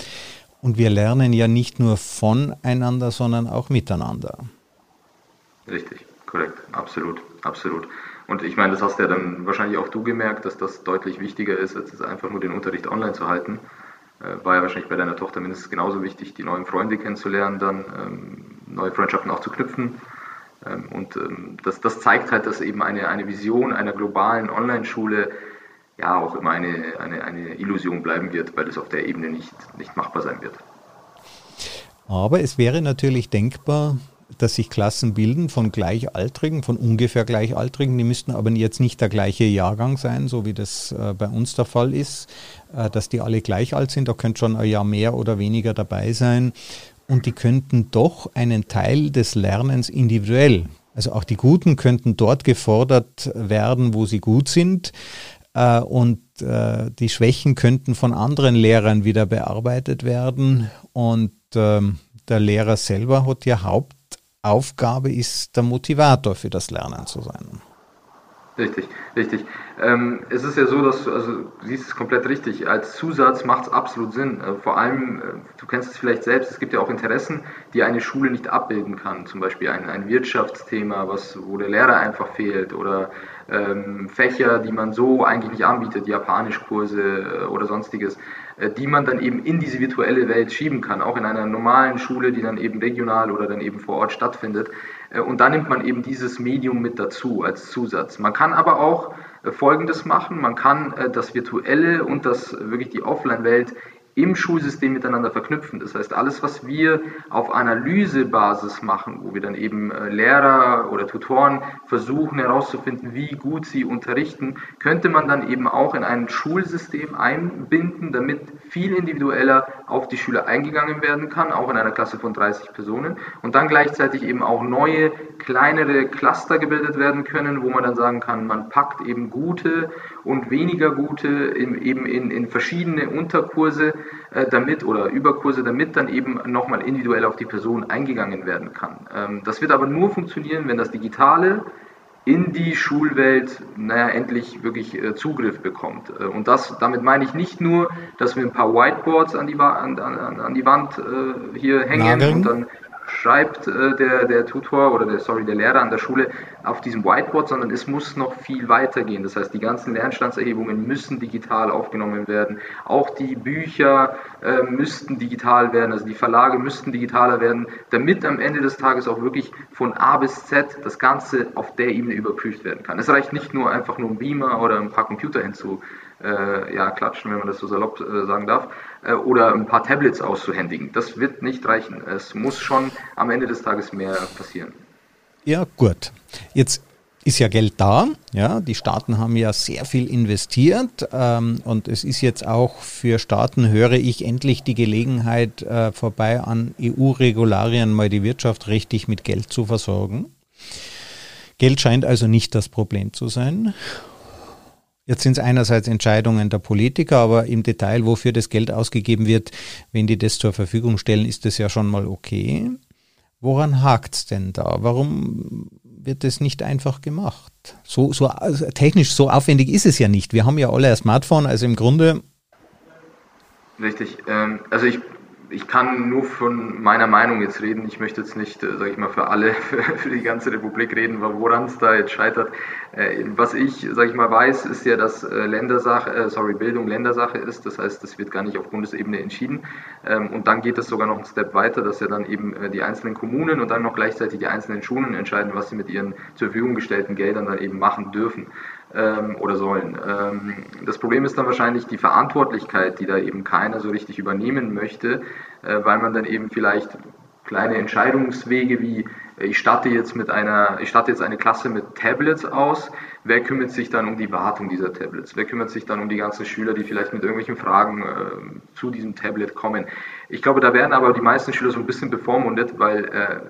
Und wir lernen ja nicht nur voneinander, sondern auch miteinander. Richtig, korrekt, absolut, absolut. Und ich meine, das hast ja dann wahrscheinlich auch du gemerkt, dass das deutlich wichtiger ist, als einfach nur den Unterricht online zu halten. Äh, war ja wahrscheinlich bei deiner Tochter mindestens genauso wichtig, die neuen Freunde kennenzulernen, dann ähm, neue Freundschaften auch zu knüpfen. Ähm, und ähm, das, das zeigt halt, dass eben eine, eine Vision einer globalen Online-Schule ja auch immer eine, eine, eine Illusion bleiben wird, weil es auf der Ebene nicht, nicht machbar sein wird. Aber es wäre natürlich denkbar, dass sich Klassen bilden von Gleichaltrigen, von ungefähr Gleichaltrigen. Die müssten aber jetzt nicht der gleiche Jahrgang sein, so wie das äh, bei uns der Fall ist, äh, dass die alle gleich alt sind. Da könnte schon ein Jahr mehr oder weniger dabei sein. Und die könnten doch einen Teil des Lernens individuell, also auch die Guten könnten dort gefordert werden, wo sie gut sind. Äh, und die Schwächen könnten von anderen Lehrern wieder bearbeitet werden. Und ähm, der Lehrer selber hat ja Hauptaufgabe, ist der Motivator für das Lernen zu sein. Richtig, richtig. Ähm, es ist ja so, dass du, also du siehst es komplett richtig. Als Zusatz macht es absolut Sinn. Äh, vor allem, äh, du kennst es vielleicht selbst, es gibt ja auch Interessen, die eine Schule nicht abbilden kann. Zum Beispiel ein, ein Wirtschaftsthema, was, wo der Lehrer einfach fehlt oder ähm, Fächer, die man so eigentlich nicht anbietet, Japanischkurse äh, oder sonstiges, die man dann eben in diese virtuelle Welt schieben kann, auch in einer normalen Schule, die dann eben regional oder dann eben vor Ort stattfindet. Äh, und da nimmt man eben dieses Medium mit dazu als Zusatz. Man kann aber auch äh, Folgendes machen. Man kann das Virtuelle und das wirklich die Offline-Welt im Schulsystem miteinander verknüpfen. Das heißt, alles, was wir auf Analysebasis machen, wo wir dann eben äh, Lehrer oder Tutoren versuchen herauszufinden, wie gut sie unterrichten, könnte man dann eben auch in ein Schulsystem einbinden, damit viel individueller auf die Schüler eingegangen werden kann, auch in einer Klasse von 30 Personen und dann gleichzeitig eben auch neue, kleinere Cluster gebildet werden können, wo man dann sagen kann, man packt eben gute und weniger gute eben in, in verschiedene Unterkurse damit oder Überkurse, damit dann eben nochmal individuell auf die Person eingegangen werden kann. Ähm, das wird aber nur funktionieren, wenn das Digitale in die Schulwelt naja, endlich wirklich äh, Zugriff bekommt. Äh, und das, damit meine ich nicht nur, dass wir ein paar Whiteboards an die, an, an, an die Wand äh, hier hängen Nageln. und dann schreibt äh, der, der Tutor oder der, sorry, der Lehrer an der Schule auf diesem Whiteboard, sondern es muss noch viel weiter gehen. Das heißt, die ganzen Lernstandserhebungen müssen digital aufgenommen werden. Auch die Bücher äh, müssten digital werden, also die Verlage müssten digitaler werden, damit am Ende des Tages auch wirklich von A bis Z das Ganze auf der Ebene überprüft werden kann. Es reicht nicht nur einfach nur ein Beamer oder ein paar Computer hinzu äh, ja, klatschen, wenn man das so salopp äh, sagen darf, äh, oder ein paar Tablets auszuhändigen. Das wird nicht reichen. Es muss schon am Ende des Tages mehr passieren. Ja, gut. Jetzt ist ja Geld da. Ja, die Staaten haben ja sehr viel investiert ähm, und es ist jetzt auch für Staaten, höre ich, endlich die Gelegenheit äh, vorbei an EU-Regularien mal die Wirtschaft richtig mit Geld zu versorgen. Geld scheint also nicht das Problem zu sein. Jetzt sind es einerseits Entscheidungen der Politiker, aber im Detail, wofür das Geld ausgegeben wird, wenn die das zur Verfügung stellen, ist das ja schon mal okay. Woran hakt es denn da? Warum wird das nicht einfach gemacht? So, so also technisch so aufwendig ist es ja nicht. Wir haben ja alle ein Smartphone, also im Grunde. Richtig. Ähm, also ich ich kann nur von meiner Meinung jetzt reden. Ich möchte jetzt nicht, äh, sage ich mal, für alle, für, die ganze Republik reden, woran es da jetzt scheitert. Äh, was ich, sage ich mal, weiß, ist ja, dass äh, Ländersache, sorry, Bildung Ländersache ist. Das heißt, das wird gar nicht auf Bundesebene entschieden. Ähm, und dann geht es sogar noch einen Step weiter, dass ja dann eben die einzelnen Kommunen und dann noch gleichzeitig die einzelnen Schulen entscheiden, was sie mit ihren zur Verfügung gestellten Geldern dann eben machen dürfen ähm, oder sollen. Ähm, das Problem ist dann wahrscheinlich die Verantwortlichkeit, die da eben keiner so richtig übernehmen möchte, äh, weil man dann eben vielleicht kleine Entscheidungswege wie ich starte jetzt mit einer, ich starte jetzt eine Klasse mit Tablets aus. Wer kümmert sich dann um die Wartung dieser Tablets? Wer kümmert sich dann um die ganzen Schüler, die vielleicht mit irgendwelchen Fragen äh, zu diesem Tablet kommen? Ich glaube, da werden aber die meisten Schüler so ein bisschen bevormundet, weil äh,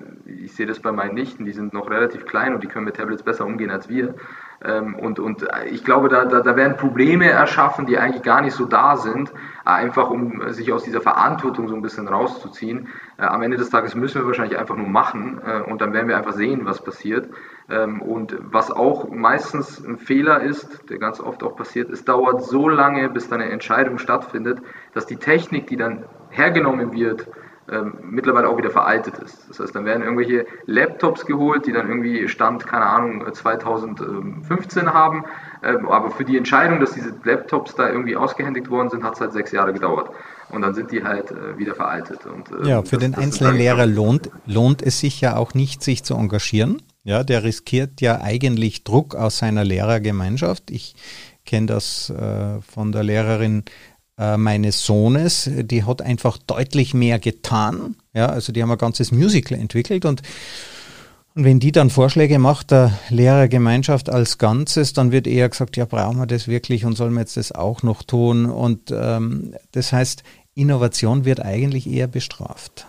ich sehe das bei meinen Nichten, die sind noch relativ klein und die können mit Tablets besser umgehen als wir. Ähm, und, und ich glaube, da, da, da werden Probleme erschaffen, die eigentlich gar nicht so da sind, einfach um sich aus dieser Verantwortung so ein bisschen rauszuziehen. Äh, am Ende des Tages müssen wir wahrscheinlich einfach nur machen äh, und dann werden wir einfach sehen, was passiert. Ähm, und was auch meistens ein Fehler ist, der ganz oft auch passiert, es dauert so lange, bis dann eine Entscheidung stattfindet, dass die Technik, die dann hergenommen wird, ähm, mittlerweile auch wieder veraltet ist. Das heißt, dann werden irgendwelche Laptops geholt, die dann irgendwie Stand, keine Ahnung, 2015 haben. Ähm, aber für die Entscheidung, dass diese Laptops da irgendwie ausgehändigt worden sind, hat es halt sechs Jahre gedauert. Und dann sind die halt äh, wieder veraltet. Und, äh, ja, für das, den das einzelnen Lehrer lohnt, lohnt es sich ja auch nicht, sich zu engagieren. Ja, der riskiert ja eigentlich Druck aus seiner Lehrergemeinschaft. Ich kenne das äh, von der Lehrerin äh, meines Sohnes, die hat einfach deutlich mehr getan. Ja, also die haben ein ganzes Musical entwickelt und und wenn die dann Vorschläge macht, der Lehrergemeinschaft als Ganzes, dann wird eher gesagt, ja, brauchen wir das wirklich und sollen wir jetzt das auch noch tun? Und ähm, das heißt, Innovation wird eigentlich eher bestraft.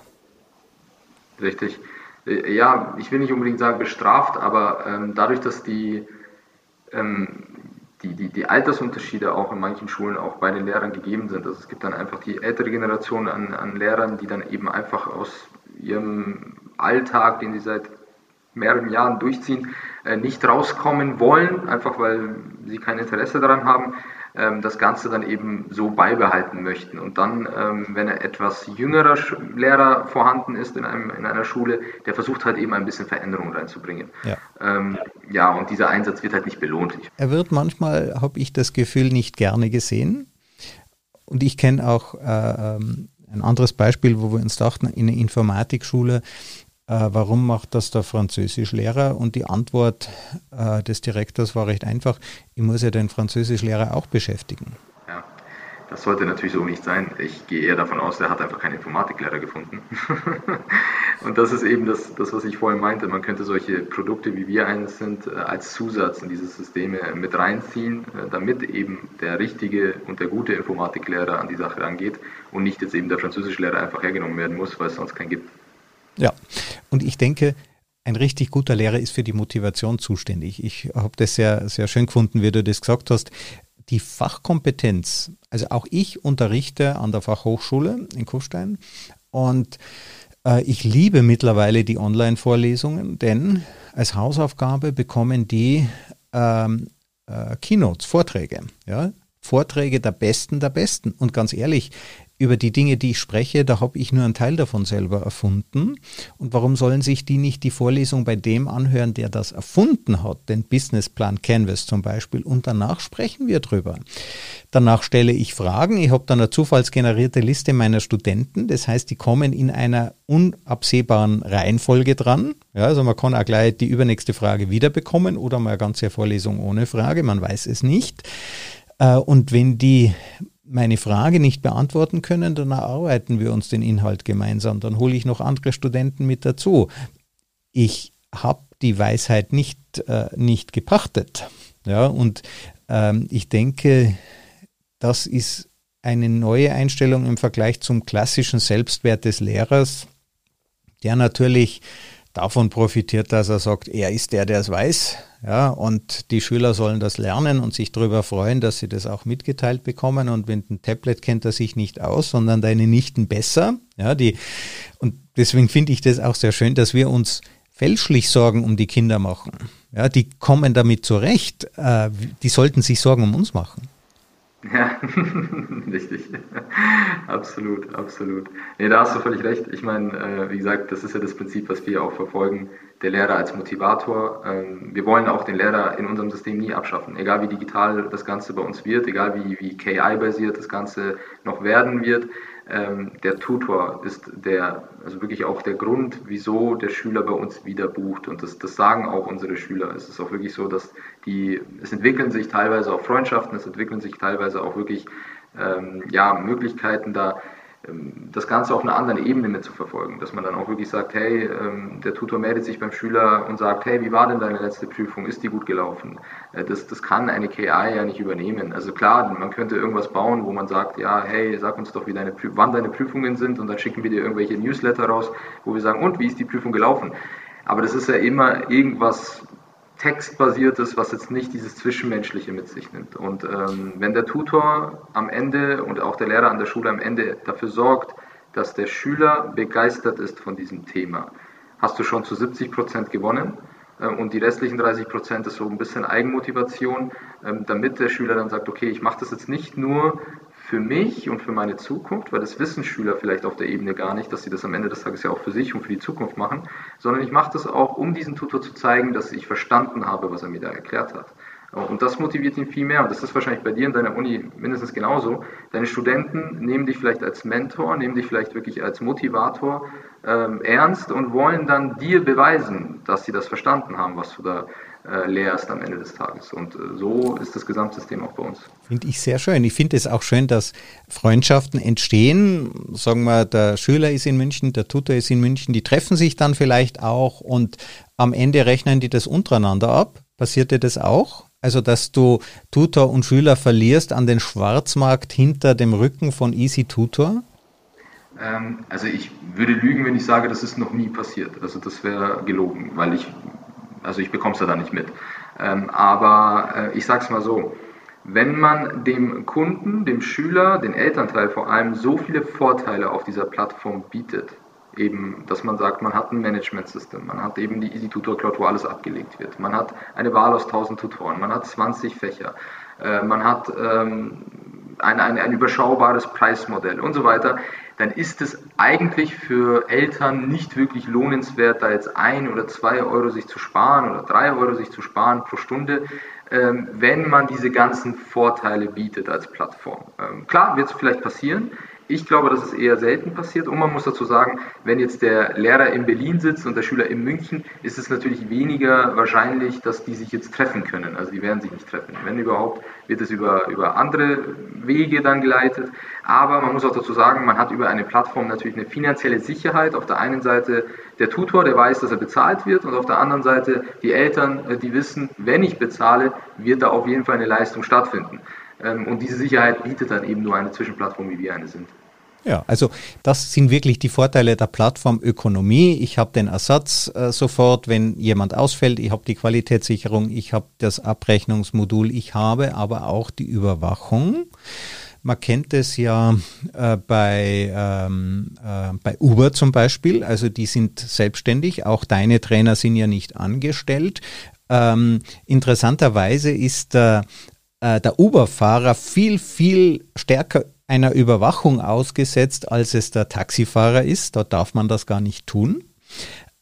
Richtig. Äh, ja, ich will nicht unbedingt sagen bestraft, aber ähm, dadurch, dass die ähm, die, die, die Altersunterschiede auch in manchen Schulen auch bei den Lehrern gegeben sind. Also es gibt dann einfach die ältere Generation an, an Lehrern, die dann eben einfach aus ihrem Alltag, den sie seit mehreren Jahren durchziehen, äh, nicht rauskommen wollen, einfach weil sie kein Interesse daran haben. Ähm, das Ganze dann eben so beibehalten möchten. Und dann, ähm, wenn er etwas jüngerer Lehrer vorhanden ist in, einem, in einer Schule, der versucht halt eben ein bisschen Veränderung reinzubringen. Ja, ähm, ja und dieser Einsatz wird halt nicht belohnt. Er wird manchmal, habe ich das Gefühl, nicht gerne gesehen. Und ich kenne auch äh, ähm, ein anderes Beispiel, wo wir uns dachten, in einer Informatikschule, warum macht das der Französischlehrer? Und die Antwort äh, des Direktors war recht einfach, ich muss ja den Französischlehrer auch beschäftigen. Ja, das sollte natürlich so nicht sein. Ich gehe eher davon aus, er hat einfach keinen Informatiklehrer gefunden. und das ist eben das, das, was ich vorhin meinte. Man könnte solche Produkte, wie wir eines sind, äh, als Zusatz in diese Systeme mit reinziehen, damit eben der richtige und der gute Informatiklehrer an die Sache rangeht und nicht jetzt eben der Französischlehrer einfach hergenommen werden muss, weil es sonst keinen gibt. Ja, und ich denke, ein richtig guter Lehrer ist für die Motivation zuständig. Ich habe das sehr, sehr schön gefunden, wie du das gesagt hast. Die Fachkompetenz, also auch ich unterrichte an der Fachhochschule in Kufstein und äh, ich liebe mittlerweile die Online-Vorlesungen, denn als Hausaufgabe bekommen die ähm, äh, Keynotes, Vorträge. Ja? Vorträge der Besten der Besten. Und ganz ehrlich, über die Dinge, die ich spreche, da habe ich nur einen Teil davon selber erfunden. Und warum sollen sich die nicht die Vorlesung bei dem anhören, der das erfunden hat, den Businessplan Canvas zum Beispiel, und danach sprechen wir drüber. Danach stelle ich Fragen. Ich habe dann eine zufallsgenerierte Liste meiner Studenten. Das heißt, die kommen in einer unabsehbaren Reihenfolge dran. Ja, also man kann auch gleich die übernächste Frage wiederbekommen oder mal eine ganze Vorlesung ohne Frage. Man weiß es nicht. Äh, und wenn die meine Frage nicht beantworten können, dann erarbeiten wir uns den Inhalt gemeinsam. Dann hole ich noch andere Studenten mit dazu. Ich habe die Weisheit nicht, äh, nicht gepachtet. Ja, und ähm, ich denke, das ist eine neue Einstellung im Vergleich zum klassischen Selbstwert des Lehrers, der natürlich davon profitiert, dass er sagt, er ist der, der es weiß. Ja, und die Schüler sollen das lernen und sich darüber freuen, dass sie das auch mitgeteilt bekommen. Und wenn ein Tablet kennt er sich nicht aus, sondern deine Nichten besser. Ja, die, und deswegen finde ich das auch sehr schön, dass wir uns fälschlich Sorgen um die Kinder machen. Ja, die kommen damit zurecht. Äh, die sollten sich Sorgen um uns machen. Ja, richtig. absolut, absolut. Nee, da hast du völlig recht. Ich meine, äh, wie gesagt, das ist ja das Prinzip, was wir auch verfolgen. Der Lehrer als Motivator. Ähm, wir wollen auch den Lehrer in unserem System nie abschaffen. Egal wie digital das Ganze bei uns wird, egal wie, wie KI-basiert das Ganze noch werden wird ähm, der Tutor ist der, also wirklich auch der Grund, wieso der Schüler bei uns wieder bucht. Und das, das sagen auch unsere Schüler. Es ist auch wirklich so, dass die, es entwickeln sich teilweise auch Freundschaften, es entwickeln sich teilweise auch wirklich ähm, ja, Möglichkeiten da, ähm, das Ganze auf einer anderen Ebene mit zu verfolgen, dass man dann auch wirklich sagt, hey, ähm, der Tutor meldet sich beim Schüler und sagt, hey, wie war denn deine letzte Prüfung, ist die gut gelaufen? Äh, das, das kann eine KI ja nicht übernehmen. Also klar, man könnte irgendwas bauen, wo man sagt, ja, hey, sag uns doch, wie deine, wann deine Prüfungen sind und dann schicken wir dir irgendwelche Newsletter raus, wo wir sagen, und wie ist die Prüfung gelaufen? Aber das ist ja immer irgendwas textbasiertes, was jetzt nicht dieses Zwischenmenschliche mit sich nimmt. Und ähm, wenn der Tutor am Ende und auch der Lehrer an der Schule am Ende dafür sorgt, dass der Schüler begeistert ist von diesem Thema, hast du schon zu 70 Prozent gewonnen. Ähm, und die restlichen 30 Prozent ist so ein bisschen Eigenmotivation, ähm, damit der Schüler dann sagt, okay, ich mache das jetzt nicht nur für mich und für meine Zukunft, weil das wissen Schüler vielleicht auf der Ebene gar nicht, dass sie das am Ende des Tages ja auch für sich und für die Zukunft machen, sondern ich mache das auch, um diesem Tutor zu zeigen, dass ich verstanden habe, was er mir da erklärt hat. Und das motiviert ihn viel mehr. Und das ist wahrscheinlich bei dir in deiner Uni mindestens genauso. Deine Studenten nehmen dich vielleicht als Mentor, nehmen dich vielleicht wirklich als Motivator ähm, ernst und wollen dann dir beweisen, dass sie das verstanden haben, was du da äh, lehrst am Ende des Tages. Und äh, so ist das Gesamtsystem auch bei uns. Finde ich sehr schön. Ich finde es auch schön, dass Freundschaften entstehen. Sagen wir, der Schüler ist in München, der Tutor ist in München, die treffen sich dann vielleicht auch und am Ende rechnen die das untereinander ab. Passiert dir das auch? Also, dass du Tutor und Schüler verlierst an den Schwarzmarkt hinter dem Rücken von Easy Tutor? Ähm, also ich würde lügen, wenn ich sage, das ist noch nie passiert. Also das wäre gelogen, weil ich also ich bekomme es ja da nicht mit. Ähm, aber äh, ich sage es mal so, wenn man dem Kunden, dem Schüler, den Elternteil vor allem so viele Vorteile auf dieser Plattform bietet, eben, dass man sagt, man hat ein Management-System, man hat eben die Easy Tutor Cloud, wo alles abgelegt wird, man hat eine Wahl aus 1000 Tutoren, man hat 20 Fächer, äh, man hat ähm, ein, ein, ein überschaubares Preismodell und so weiter, dann ist es eigentlich für Eltern nicht wirklich lohnenswert, da jetzt ein oder zwei Euro sich zu sparen oder drei Euro sich zu sparen pro Stunde, ähm, wenn man diese ganzen Vorteile bietet als Plattform. Ähm, klar, wird es vielleicht passieren, ich glaube, dass es eher selten passiert. Und man muss dazu sagen, wenn jetzt der Lehrer in Berlin sitzt und der Schüler in München, ist es natürlich weniger wahrscheinlich, dass die sich jetzt treffen können. Also die werden sich nicht treffen. Wenn überhaupt, wird es über, über andere Wege dann geleitet. Aber man muss auch dazu sagen, man hat über eine Plattform natürlich eine finanzielle Sicherheit. Auf der einen Seite der Tutor, der weiß, dass er bezahlt wird. Und auf der anderen Seite die Eltern, äh, die wissen, wenn ich bezahle, wird da auf jeden Fall eine Leistung stattfinden. Ähm, und diese Sicherheit bietet dann eben nur eine Zwischenplattform, wie wir eine sind. Ja, also das sind wirklich die Vorteile der Plattformökonomie. Ich habe den Ersatz äh, sofort, wenn jemand ausfällt. Ich habe die Qualitätssicherung, ich habe das Abrechnungsmodul, ich habe aber auch die Überwachung. Man kennt es ja äh, bei, ähm, äh, bei Uber zum Beispiel. Also die sind selbstständig. Auch deine Trainer sind ja nicht angestellt. Ähm, interessanterweise ist äh, der Uber-Fahrer viel, viel stärker einer Überwachung ausgesetzt, als es der Taxifahrer ist. Dort darf man das gar nicht tun.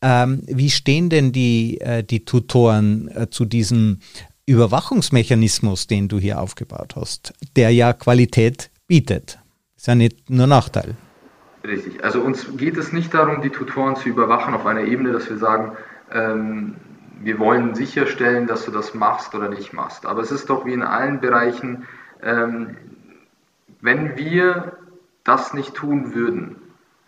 Ähm, wie stehen denn die, äh, die Tutoren äh, zu diesem Überwachungsmechanismus, den du hier aufgebaut hast, der ja Qualität bietet? Ist ja nicht nur Nachteil. Richtig. Also uns geht es nicht darum, die Tutoren zu überwachen auf einer Ebene, dass wir sagen, ähm, wir wollen sicherstellen, dass du das machst oder nicht machst. Aber es ist doch wie in allen Bereichen, ähm, wenn wir das nicht tun würden,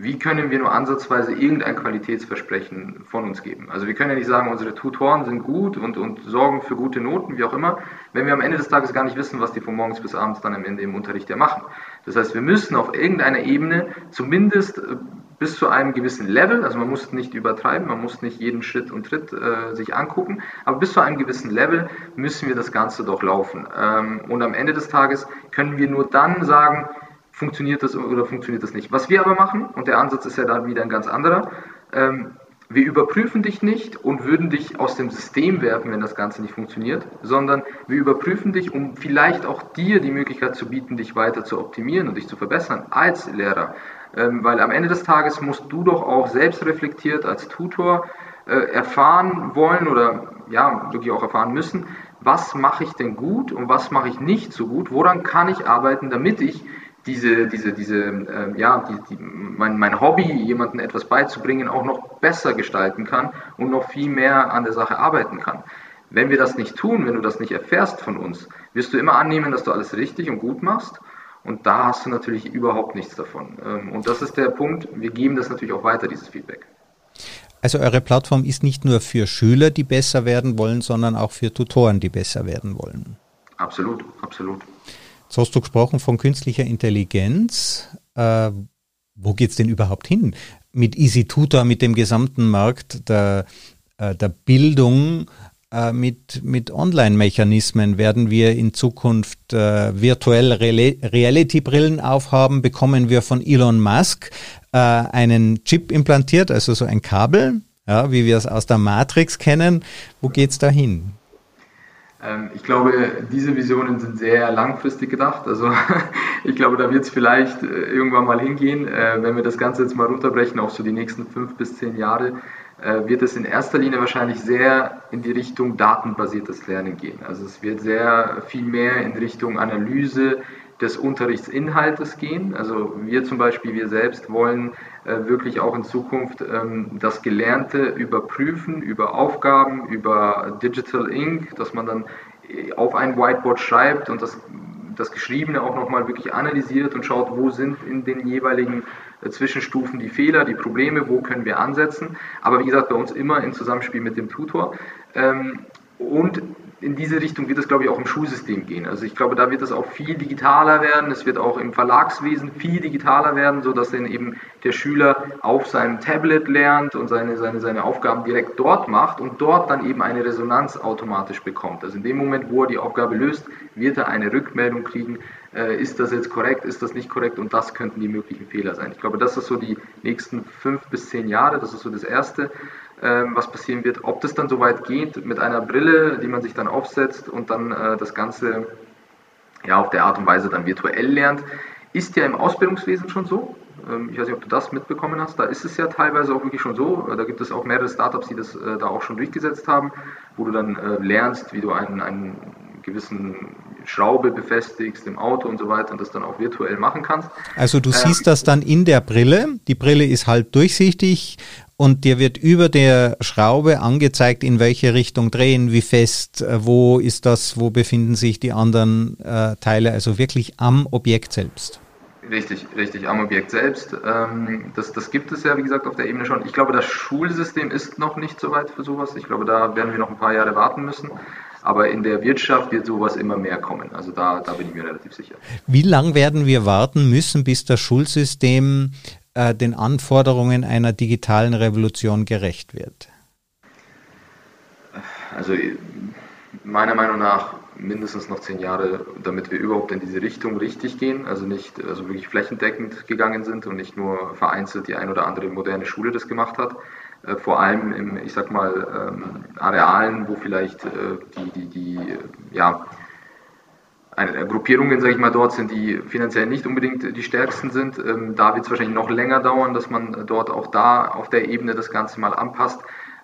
wie können wir nur ansatzweise irgendein Qualitätsversprechen von uns geben? Also wir können ja nicht sagen, unsere Tutoren sind gut und, und sorgen für gute Noten, wie auch immer, wenn wir am Ende des Tages gar nicht wissen, was die von morgens bis abends dann am Ende im Unterricht ja machen. Das heißt, wir müssen auf irgendeiner Ebene zumindest äh, bis zu einem gewissen Level, also man muss nicht übertreiben, man muss nicht jeden Schritt und Tritt äh, sich angucken, aber bis zu einem gewissen Level müssen wir das Ganze doch laufen. Ähm, und am Ende des Tages können wir nur dann sagen, funktioniert das oder funktioniert das nicht. Was wir aber machen, und der Ansatz ist ja dann wieder ein ganz anderer, ähm, wir überprüfen dich nicht und würden dich aus dem System werfen, wenn das Ganze nicht funktioniert, sondern wir überprüfen dich, um vielleicht auch dir die Möglichkeit zu bieten, dich weiter zu optimieren und dich zu verbessern als Lehrer. Ähm, weil am Ende des Tages musst du doch auch selbst reflektiert als Tutor äh, erfahren wollen oder ja, wirklich auch erfahren müssen, was mache ich denn gut und was mache ich nicht so gut, woran kann ich arbeiten, damit ich diese, diese, diese, äh, ja, die, die, mein, mein Hobby, jemandem etwas beizubringen, auch noch besser gestalten kann und noch viel mehr an der Sache arbeiten kann. Wenn wir das nicht tun, wenn du das nicht erfährst von uns, wirst du immer annehmen, dass du alles richtig und gut machst und da hast du natürlich überhaupt nichts davon. Ähm, und das ist der Punkt, wir geben das natürlich auch weiter, dieses Feedback. Also eure Plattform ist nicht nur für Schüler, die besser werden wollen, sondern auch für Tutoren, die besser werden wollen. Absolut, absolut. Jetzt hast du gesprochen von künstlicher Intelligenz. Äh, wo geht es denn überhaupt hin? Mit Easy Tutor, mit dem gesamten Markt der, äh, der Bildung mit, mit Online-Mechanismen? Werden wir in Zukunft äh, virtuelle Reality-Brillen aufhaben? Bekommen wir von Elon Musk äh, einen Chip implantiert, also so ein Kabel, ja, wie wir es aus der Matrix kennen? Wo geht es da hin? Ähm, ich glaube, diese Visionen sind sehr langfristig gedacht. Also ich glaube, da wird es vielleicht äh, irgendwann mal hingehen. Äh, wenn wir das Ganze jetzt mal runterbrechen, auch so die nächsten fünf bis zehn Jahre, äh, wird es in erster Linie wahrscheinlich sehr in die Richtung datenbasiertes Lernen gehen. Also es wird sehr viel mehr in Richtung Analyse des Unterrichtsinhaltes gehen. Also wir zum Beispiel, wir selbst wollen äh, wirklich auch in Zukunft ähm, das Gelernte überprüfen, über Aufgaben, über Digital Ink, dass man dann äh, auf ein Whiteboard schreibt und das, das Geschriebene auch nochmal wirklich analysiert und schaut, wo sind in den jeweiligen äh, Zwischenstufen die Fehler, die Probleme, wo können wir ansetzen. Aber wie gesagt, bei uns immer im Zusammenspiel mit dem Tutor. Ähm, und in diese Richtung wird es, glaube ich, auch im Schulsystem gehen. Also ich glaube, da wird es auch viel digitaler werden. Es wird auch im Verlagswesen viel digitaler werden, sodass dann eben der Schüler auf seinem Tablet lernt und seine, seine, seine Aufgaben direkt dort macht und dort dann eben eine Resonanz automatisch bekommt. Also in dem Moment, wo er die Aufgabe löst, wird er eine Rückmeldung kriegen, ist das jetzt korrekt, ist das nicht korrekt und das könnten die möglichen Fehler sein. Ich glaube, das ist so die nächsten fünf bis zehn Jahre, das ist so das Erste. Ähm, was passieren wird. Ob das dann so weit geht mit einer Brille, die man sich dann aufsetzt und dann äh, das Ganze ja, auf der Art und Weise dann virtuell lernt, ist ja im Ausbildungswesen schon so. Ähm, ich weiß nicht, ob du das mitbekommen hast. Da ist es ja teilweise auch wirklich schon so. Da gibt es auch mehrere Startups, die das äh, da auch schon durchgesetzt haben, wo du dann äh, lernst, wie du einen, einen gewissen Schraube befestigst im Auto und so weiter und das dann auch virtuell machen kannst. Also du ähm, siehst das dann in der Brille. Die Brille ist halb durchsichtig und dir wird über der Schraube angezeigt, in welche Richtung drehen, wie fest, äh, wo ist das, wo befinden sich die anderen äh, Teile, also wirklich am Objekt selbst. Richtig, richtig, am Objekt selbst. Ähm, das, das gibt es ja, wie gesagt, auf der Ebene schon. Ich glaube, das Schulsystem ist noch nicht so weit für sowas. Ich glaube, da werden wir noch ein paar Jahre warten müssen. Aber in der Wirtschaft wird sowas immer mehr kommen. Also da, da bin ich mir relativ sicher. Wie lange werden wir warten müssen, bis das Schulsystem äh, den Anforderungen einer digitalen Revolution gerecht wird? Also meiner Meinung nach mindestens noch zehn Jahre, damit wir überhaupt in diese Richtung richtig gehen, also nicht also wirklich flächendeckend gegangen sind und nicht nur vereinzelt die ein oder andere moderne Schule das gemacht hat. Äh, vor allem im, ich sag mal, ähm, Arealen, wo vielleicht äh, die, die, die, ja, Gruppierungen, sage ich mal, dort sind, die finanziell nicht unbedingt die stärksten sind. Ähm, da wird es wahrscheinlich noch länger dauern, dass man dort auch da auf der Ebene das Ganze mal anpasst.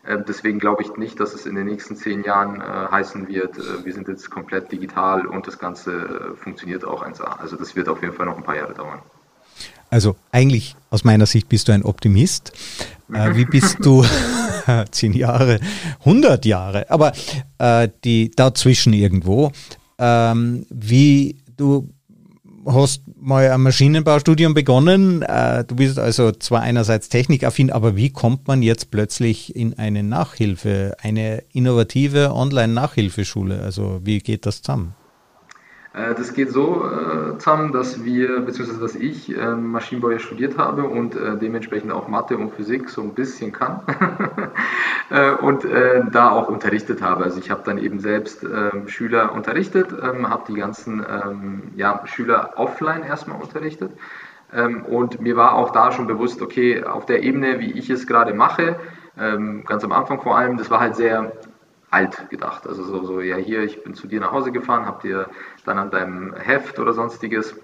Ähm, deswegen glaube ich nicht, dass es in den nächsten zehn Jahren äh, heißen wird, äh, wir sind jetzt komplett digital und das Ganze äh, funktioniert auch 1A. Also das wird auf jeden Fall noch ein paar Jahre dauern. Also eigentlich aus meiner Sicht bist du ein Optimist. Äh, wie bist du zehn Jahre, 100 Jahre, aber äh, die dazwischen irgendwo ähm, wie du hast mal ein Maschinenbaustudium begonnen. Äh, du bist also zwar einerseits technikaffin, aber wie kommt man jetzt plötzlich in eine Nachhilfe, eine innovative Online-Nachhilfeschule? Also wie geht das zusammen? Äh, das geht so äh, zusammen, dass wir, beziehungsweise dass ich äh, Maschinenbau ja studiert habe und äh, dementsprechend auch Mathe und Physik so ein bisschen kann äh, und äh, da auch unterrichtet habe. Also ich habe dann eben selbst ähm, Schüler unterrichtet, ähm, habe die ganzen ähm, ja, Schüler offline erstmal unterrichtet und mir war auch da schon bewusst, okay, auf der Ebene, wie ich es gerade mache, ganz am Anfang vor allem, das war halt sehr alt gedacht. Also so, so, ja hier, ich bin zu dir nach Hause gefahren, hab dir dann an deinem Heft oder sonstiges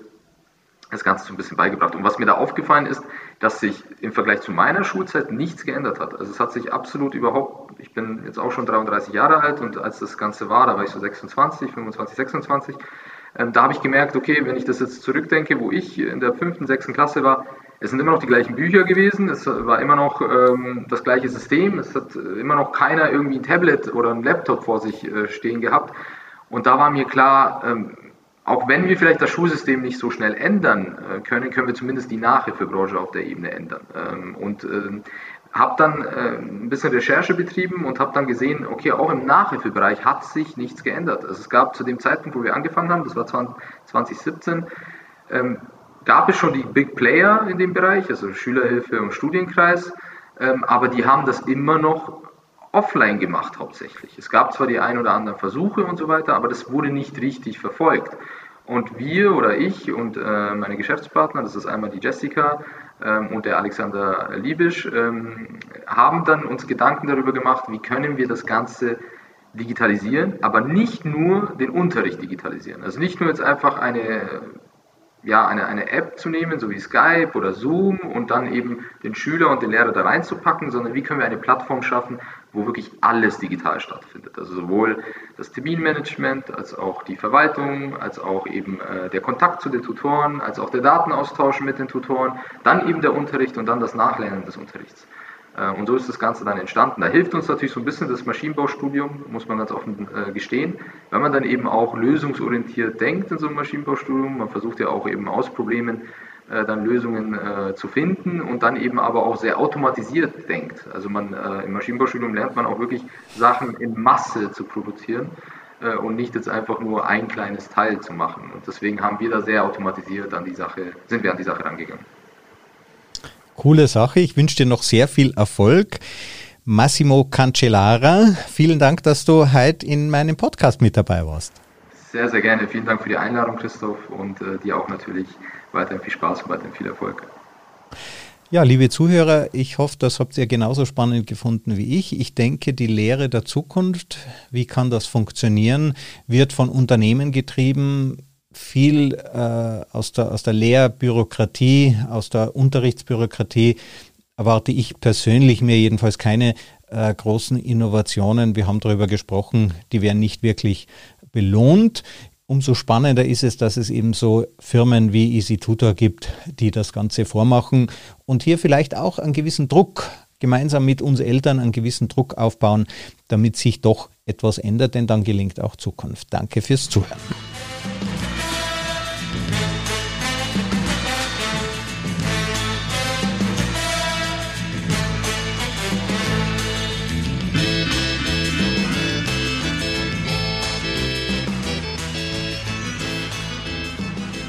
das Ganze so ein bisschen beigebracht. Und was mir da aufgefallen ist, dass sich im Vergleich zu meiner Schulzeit nichts geändert hat. Also es hat sich absolut überhaupt, ich bin jetzt auch schon 33 Jahre alt und als das Ganze war, da war ich so 26, 25, 26, ähm, da habe ich gemerkt, okay, wenn ich das jetzt zurückdenke, wo ich in der fünften, sechsten Klasse war, es sind immer noch die gleichen Bücher gewesen, es war immer noch ähm, das gleiche System, es hat immer noch keiner irgendwie ein Tablet oder ein Laptop vor sich äh, stehen gehabt. Und da war mir klar, ähm, auch wenn wir vielleicht das Schulsystem nicht so schnell ändern äh, können, können wir zumindest die Nachhilfebranche auf der Ebene ändern. Ähm, und äh, habe dann äh, ein bisschen Recherche betrieben und habe dann gesehen, okay, auch im Nachhilfebereich hat sich nichts geändert. Also es gab zu dem Zeitpunkt, wo wir angefangen haben, das war 2017, ähm, gab es schon die Big Player in dem Bereich, also Schülerhilfe und Studienkreis, ähm, aber die haben das immer noch offline gemacht hauptsächlich. Es gab zwar die ein oder anderen Versuche und so weiter, aber das wurde nicht richtig verfolgt. Und wir oder ich und äh, meine Geschäftspartner, das ist einmal die Jessica und der Alexander Liebisch, ähm, haben dann uns Gedanken darüber gemacht, wie können wir das Ganze digitalisieren, aber nicht nur den Unterricht digitalisieren. Also nicht nur jetzt einfach eine ja, eine, eine App zu nehmen, so wie Skype oder Zoom und dann eben den Schüler und den Lehrer da reinzupacken, sondern wie können wir eine Plattform schaffen, wo wirklich alles digital stattfindet. Also sowohl das Terminmanagement, als auch die Verwaltung, als auch eben äh, der Kontakt zu den Tutoren, als auch der Datenaustausch mit den Tutoren, dann eben der Unterricht und dann das Nachlernen des Unterrichts. Äh, und so ist das Ganze dann entstanden. Da hilft uns natürlich so ein bisschen das Maschinenbaustudium, muss man ganz offen äh, gestehen, weil man dann eben auch lösungsorientiert denkt in so einem Maschinenbaustudium. Man versucht ja auch eben aus Problemen äh, dann Lösungen zu finden und dann eben aber auch sehr automatisiert denkt. Also man im Maschinenbaustudium lernt man auch wirklich Sachen in Masse zu produzieren und nicht jetzt einfach nur ein kleines Teil zu machen. Und deswegen haben wir da sehr automatisiert an die Sache, sind wir an die Sache rangegangen. Coole Sache. Ich wünsche dir noch sehr viel Erfolg. Massimo Cancellara, vielen Dank, dass du heute in meinem Podcast mit dabei warst. Sehr, sehr gerne. Vielen Dank für die Einladung, Christoph, und äh, dir auch natürlich weiterhin viel Spaß und weiterhin viel Erfolg. Ja, liebe Zuhörer, ich hoffe, das habt ihr genauso spannend gefunden wie ich. Ich denke, die Lehre der Zukunft, wie kann das funktionieren, wird von Unternehmen getrieben, viel äh, aus, der, aus der Lehrbürokratie, aus der Unterrichtsbürokratie erwarte ich persönlich mir jedenfalls keine äh, großen Innovationen. Wir haben darüber gesprochen, die werden nicht wirklich belohnt. Umso spannender ist es, dass es eben so Firmen wie Easy Tutor gibt, die das Ganze vormachen und hier vielleicht auch einen gewissen Druck gemeinsam mit uns Eltern einen gewissen Druck aufbauen, damit sich doch etwas ändert, denn dann gelingt auch Zukunft. Danke fürs Zuhören.